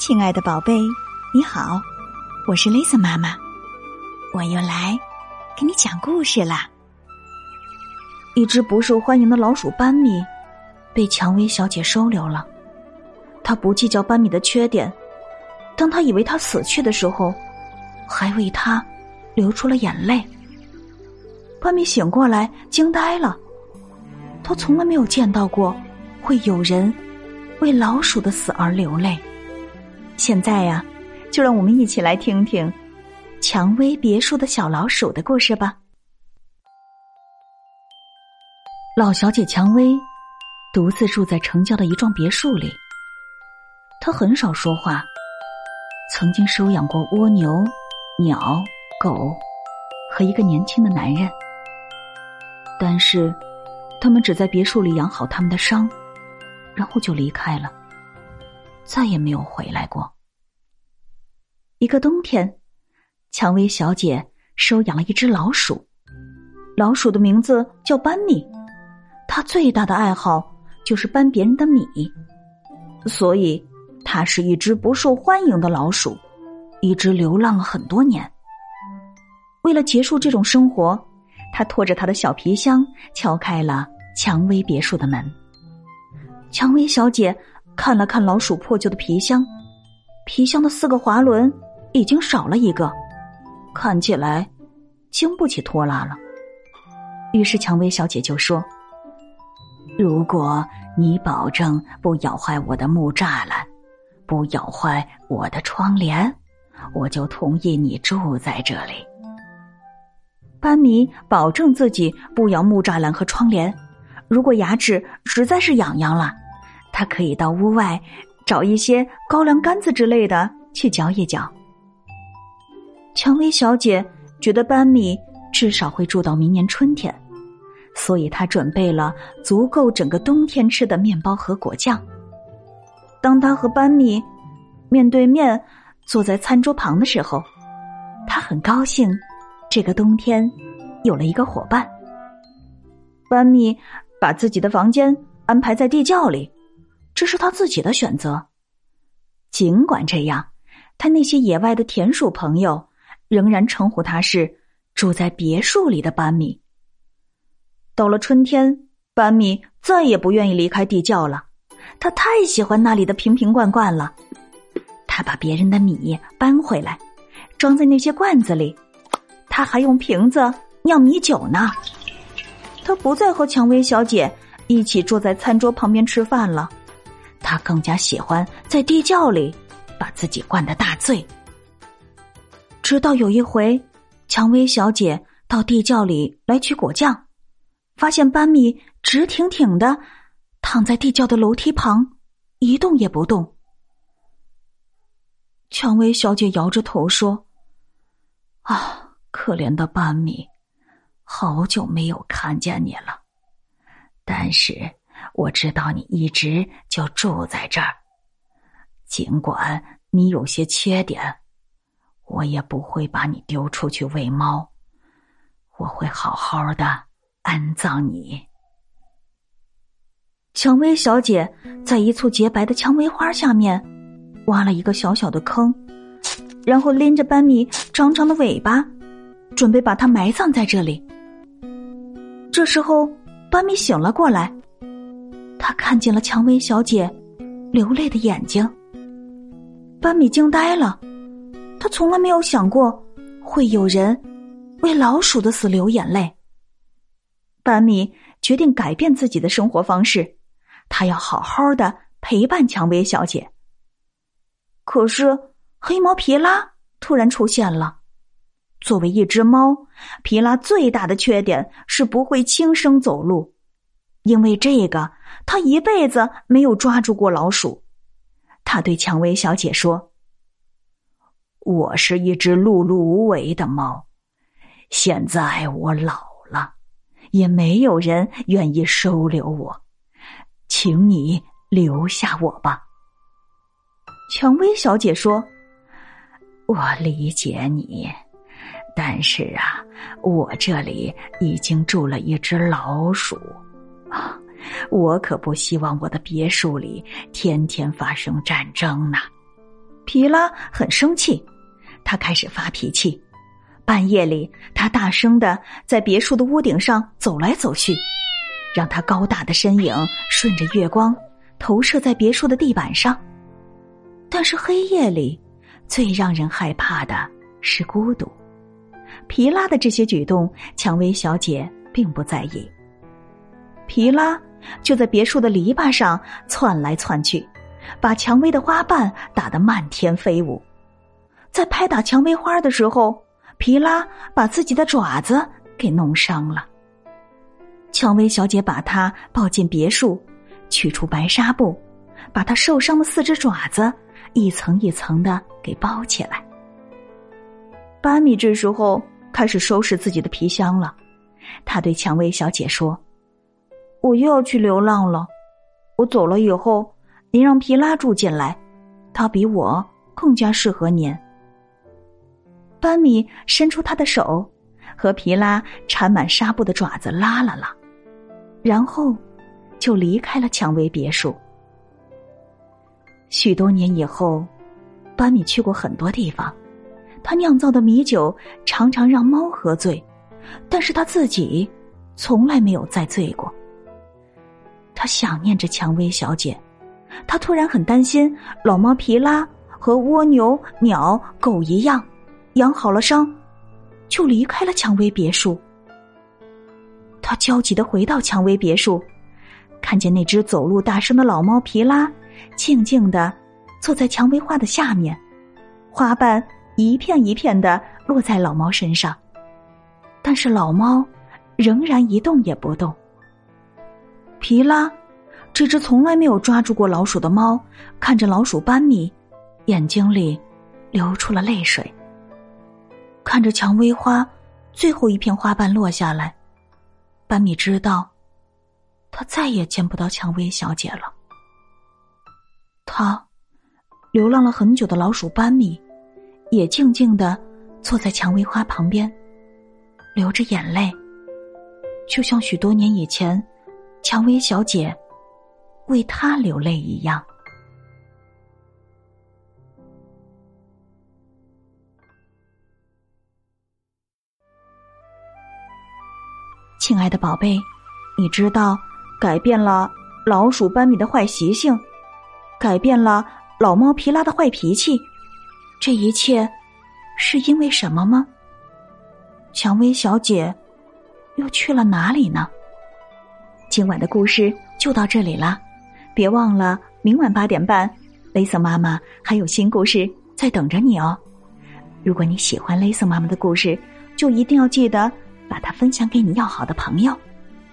亲爱的宝贝，你好，我是 Lisa 妈妈，我又来给你讲故事啦。一只不受欢迎的老鼠班米被蔷薇小姐收留了，她不计较班米的缺点，当她以为他死去的时候，还为他流出了眼泪。班米醒过来，惊呆了，他从来没有见到过会有人为老鼠的死而流泪。现在呀，就让我们一起来听听蔷薇别墅的小老鼠的故事吧。老小姐蔷薇独自住在城郊的一幢别墅里，她很少说话，曾经收养过蜗牛、鸟、狗和一个年轻的男人，但是他们只在别墅里养好他们的伤，然后就离开了。再也没有回来过。一个冬天，蔷薇小姐收养了一只老鼠，老鼠的名字叫班米。它最大的爱好就是搬别人的米，所以它是一只不受欢迎的老鼠，一直流浪了很多年。为了结束这种生活，他拖着他的小皮箱敲开了蔷薇别墅的门。蔷薇小姐。看了看老鼠破旧的皮箱，皮箱的四个滑轮已经少了一个，看起来经不起拖拉了。于是蔷薇小姐就说：“如果你保证不咬坏我的木栅栏，不咬坏我的窗帘，我就同意你住在这里。”班米保证自己不咬木栅栏和窗帘，如果牙齿实在是痒痒了。他可以到屋外找一些高粱杆子之类的去嚼一嚼。蔷薇小姐觉得班米至少会住到明年春天，所以她准备了足够整个冬天吃的面包和果酱。当她和班米面对面坐在餐桌旁的时候，她很高兴，这个冬天有了一个伙伴。班米把自己的房间安排在地窖里。这是他自己的选择。尽管这样，他那些野外的田鼠朋友仍然称呼他是住在别墅里的班米。到了春天，班米再也不愿意离开地窖了，他太喜欢那里的瓶瓶罐罐了。他把别人的米搬回来，装在那些罐子里，他还用瓶子酿米酒呢。他不再和蔷薇小姐一起坐在餐桌旁边吃饭了。他更加喜欢在地窖里把自己灌得大醉。直到有一回，蔷薇小姐到地窖里来取果酱，发现班米直挺挺的躺在地窖的楼梯旁，一动也不动。蔷薇小姐摇着头说：“啊，可怜的班米，好久没有看见你了，但是。”我知道你一直就住在这儿，尽管你有些缺点，我也不会把你丢出去喂猫，我会好好的安葬你。蔷薇小姐在一簇洁白的蔷薇花下面挖了一个小小的坑，然后拎着班米长长的尾巴，准备把它埋葬在这里。这时候，班米醒了过来。他看见了蔷薇小姐流泪的眼睛，班米惊呆了。他从来没有想过会有人为老鼠的死流眼泪。班米决定改变自己的生活方式，他要好好的陪伴蔷薇小姐。可是黑猫皮拉突然出现了。作为一只猫，皮拉最大的缺点是不会轻声走路。因为这个，他一辈子没有抓住过老鼠。他对蔷薇小姐说：“我是一只碌碌无为的猫，现在我老了，也没有人愿意收留我，请你留下我吧。”蔷薇小姐说：“我理解你，但是啊，我这里已经住了一只老鼠。”我可不希望我的别墅里天天发生战争呢。皮拉很生气，他开始发脾气。半夜里，他大声的在别墅的屋顶上走来走去，让他高大的身影顺着月光投射在别墅的地板上。但是黑夜里，最让人害怕的是孤独。皮拉的这些举动，蔷薇小姐并不在意。皮拉就在别墅的篱笆上窜来窜去，把蔷薇的花瓣打得漫天飞舞。在拍打蔷薇花的时候，皮拉把自己的爪子给弄伤了。蔷薇小姐把她抱进别墅，取出白纱布，把她受伤的四只爪子一层一层的给包起来。班米这时候开始收拾自己的皮箱了，他对蔷薇小姐说。我又要去流浪了。我走了以后，您让皮拉住进来，他比我更加适合您。班米伸出他的手，和皮拉缠满纱布的爪子拉了拉，然后就离开了蔷薇别墅。许多年以后，班米去过很多地方，他酿造的米酒常常让猫喝醉，但是他自己从来没有再醉过。他想念着蔷薇小姐，他突然很担心老猫皮拉和蜗牛、鸟、狗一样，养好了伤，就离开了蔷薇别墅。他焦急的回到蔷薇别墅，看见那只走路大声的老猫皮拉，静静的坐在蔷薇花的下面，花瓣一片一片的落在老猫身上，但是老猫仍然一动也不动。皮拉，这只从来没有抓住过老鼠的猫，看着老鼠班米，眼睛里流出了泪水。看着蔷薇花最后一片花瓣落下来，班米知道，他再也见不到蔷薇小姐了。他，流浪了很久的老鼠班米，也静静的坐在蔷薇花旁边，流着眼泪，就像许多年以前。蔷薇小姐为他流泪一样。亲爱的宝贝，你知道改变了老鼠班米的坏习性，改变了老猫皮拉的坏脾气，这一切是因为什么吗？蔷薇小姐又去了哪里呢？今晚的故事就到这里了，别忘了明晚八点半，雷瑟妈妈还有新故事在等着你哦。如果你喜欢雷瑟妈妈的故事，就一定要记得把它分享给你要好的朋友，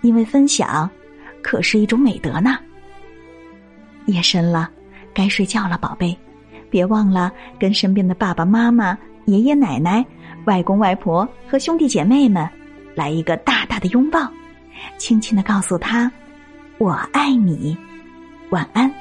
因为分享可是一种美德呢。夜深了，该睡觉了，宝贝，别忘了跟身边的爸爸妈妈、爷爷奶奶、外公外婆和兄弟姐妹们来一个大大的拥抱。轻轻的告诉他：“我爱你，晚安。”